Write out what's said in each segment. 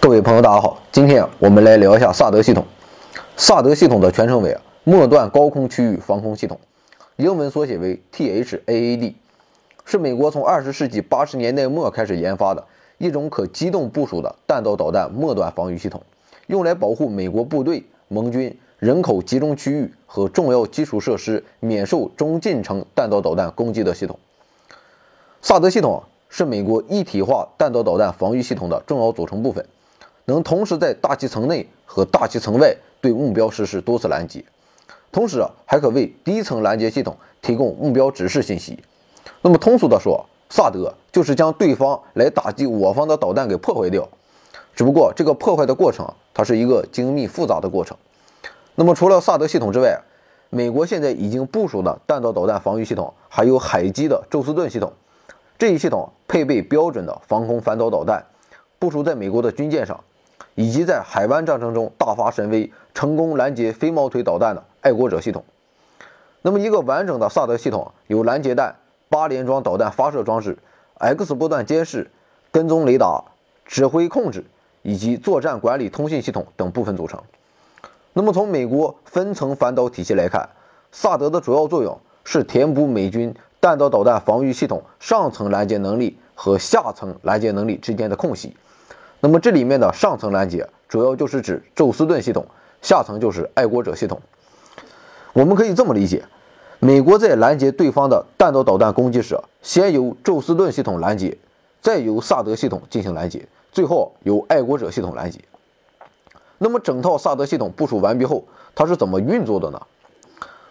各位朋友，大家好，今天我们来聊一下萨德系统。萨德系统的全称为末段高空区域防空系统，英文缩写为 THAAD，是美国从二十世纪八十年代末开始研发的一种可机动部署的弹道导弹末端防御系统，用来保护美国部队、盟军、人口集中区域和重要基础设施免受中近程弹道导弹攻击的系统。萨德系统是美国一体化弹道导弹防御系统的重要组成部分，能同时在大气层内和大气层外。对目标实施多次拦截，同时啊还可为低层拦截系统提供目标指示信息。那么通俗的说，萨德就是将对方来打击我方的导弹给破坏掉。只不过这个破坏的过程，它是一个精密复杂的过程。那么除了萨德系统之外，美国现在已经部署的弹道导弹防御系统还有海基的宙斯盾系统。这一系统配备标准的防空反导导弹，部署在美国的军舰上。以及在海湾战争中大发神威、成功拦截飞毛腿导弹的爱国者系统。那么，一个完整的萨德系统由拦截弹、八连装导弹发射装置、X 波段监视、跟踪雷达、指挥控制以及作战管理通信系统等部分组成。那么，从美国分层反导体系来看，萨德的主要作用是填补美军弹道导弹防御系统上层拦截能力和下层拦截能力之间的空隙。那么这里面的上层拦截主要就是指宙斯盾系统，下层就是爱国者系统。我们可以这么理解：美国在拦截对方的弹道导弹攻击时，先由宙斯盾系统拦截，再由萨德系统进行拦截，最后由爱国者系统拦截。那么整套萨德系统部署完毕后，它是怎么运作的呢？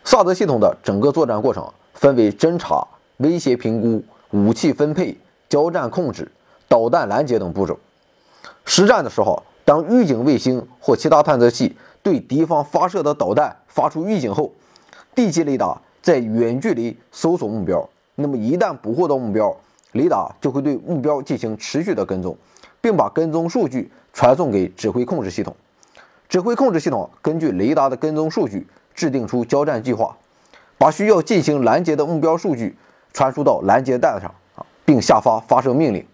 萨德系统的整个作战过程分为侦察、威胁评估、武器分配、交战控制、导弹拦截等步骤。实战的时候，当预警卫星或其他探测器对敌方发射的导弹发出预警后，地基雷达在远距离搜索目标。那么一旦捕获到目标，雷达就会对目标进行持续的跟踪，并把跟踪数据传送给指挥控制系统。指挥控制系统根据雷达的跟踪数据制定出交战计划，把需要进行拦截的目标数据传输到拦截弹上啊，并下发发射命令。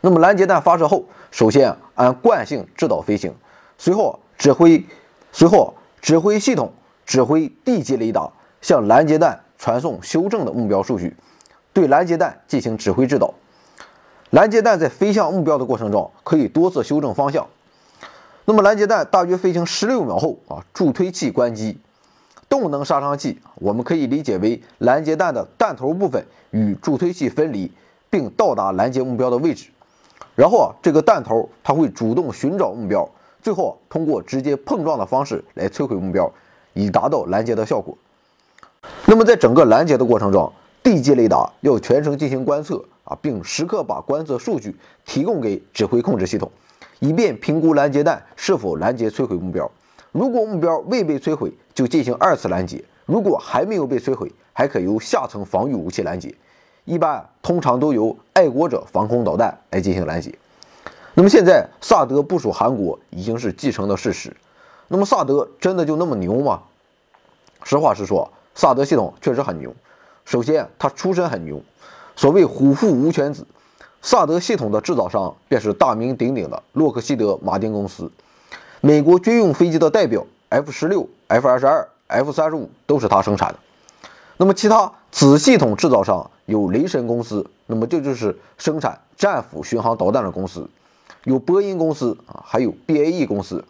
那么拦截弹发射后，首先按惯性制导飞行，随后指挥，随后指挥系统指挥地基雷达向拦截弹传送修正的目标数据，对拦截弹进行指挥制导。拦截弹在飞向目标的过程中，可以多次修正方向。那么拦截弹大约飞行十六秒后啊，助推器关机，动能杀伤器我们可以理解为拦截弹的弹头部分与助推器分离，并到达拦截目标的位置。然后啊，这个弹头它会主动寻找目标，最后通过直接碰撞的方式来摧毁目标，以达到拦截的效果。那么在整个拦截的过程中，地基雷达要全程进行观测啊，并时刻把观测数据提供给指挥控制系统，以便评估拦截弹是否拦截摧毁目标。如果目标未被摧毁，就进行二次拦截；如果还没有被摧毁，还可由下层防御武器拦截。一般通常都由爱国者防空导弹来进行拦截。那么现在萨德部署韩国已经是既成的事实。那么萨德真的就那么牛吗？实话实说，萨德系统确实很牛。首先，它出身很牛。所谓虎父无犬子，萨德系统的制造商便是大名鼎鼎的洛克希德马丁公司。美国军用飞机的代表 F 十六、F 二十二、F 三十五都是他生产的。那么其他子系统制造商。有雷神公司，那么这就是生产战斧巡航导弹的公司；有波音公司啊，还有 BAE 公司。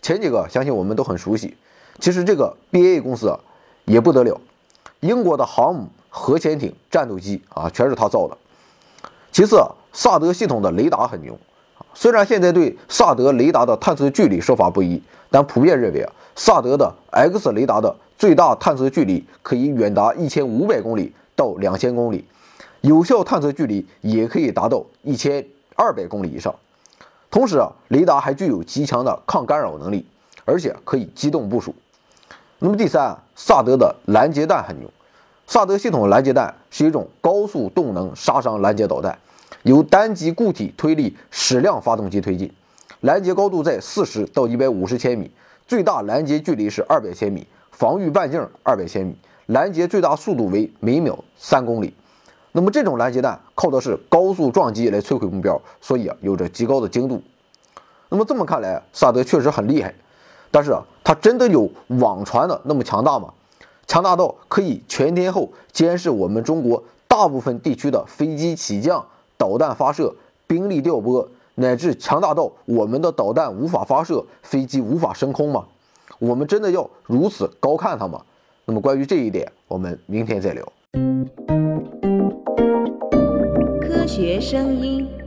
前几个相信我们都很熟悉。其实这个 BAE 公司啊也不得了，英国的航母、核潜艇、战斗机啊全是他造的。其次，萨德系统的雷达很牛。虽然现在对萨德雷达的探测距离说法不一，但普遍认为啊，萨德的 X 雷达的最大探测距离可以远达一千五百公里。到两千公里，有效探测距离也可以达到一千二百公里以上。同时啊，雷达还具有极强的抗干扰能力，而且可以机动部署。那么第三，萨德的拦截弹很牛。萨德系统拦截弹是一种高速动能杀伤拦截导弹，由单级固体推力矢量发动机推进，拦截高度在四十到一百五十千米，最大拦截距离是二百千米，防御半径二百千米。拦截最大速度为每秒三公里，那么这种拦截弹靠的是高速撞击来摧毁目标，所以啊有着极高的精度。那么这么看来，萨德确实很厉害，但是啊，他真的有网传的那么强大吗？强大到可以全天候监视我们中国大部分地区的飞机起降、导弹发射、兵力调拨，乃至强大到我们的导弹无法发射、飞机无法升空吗？我们真的要如此高看它吗？那么关于这一点，我们明天再聊。科学声音。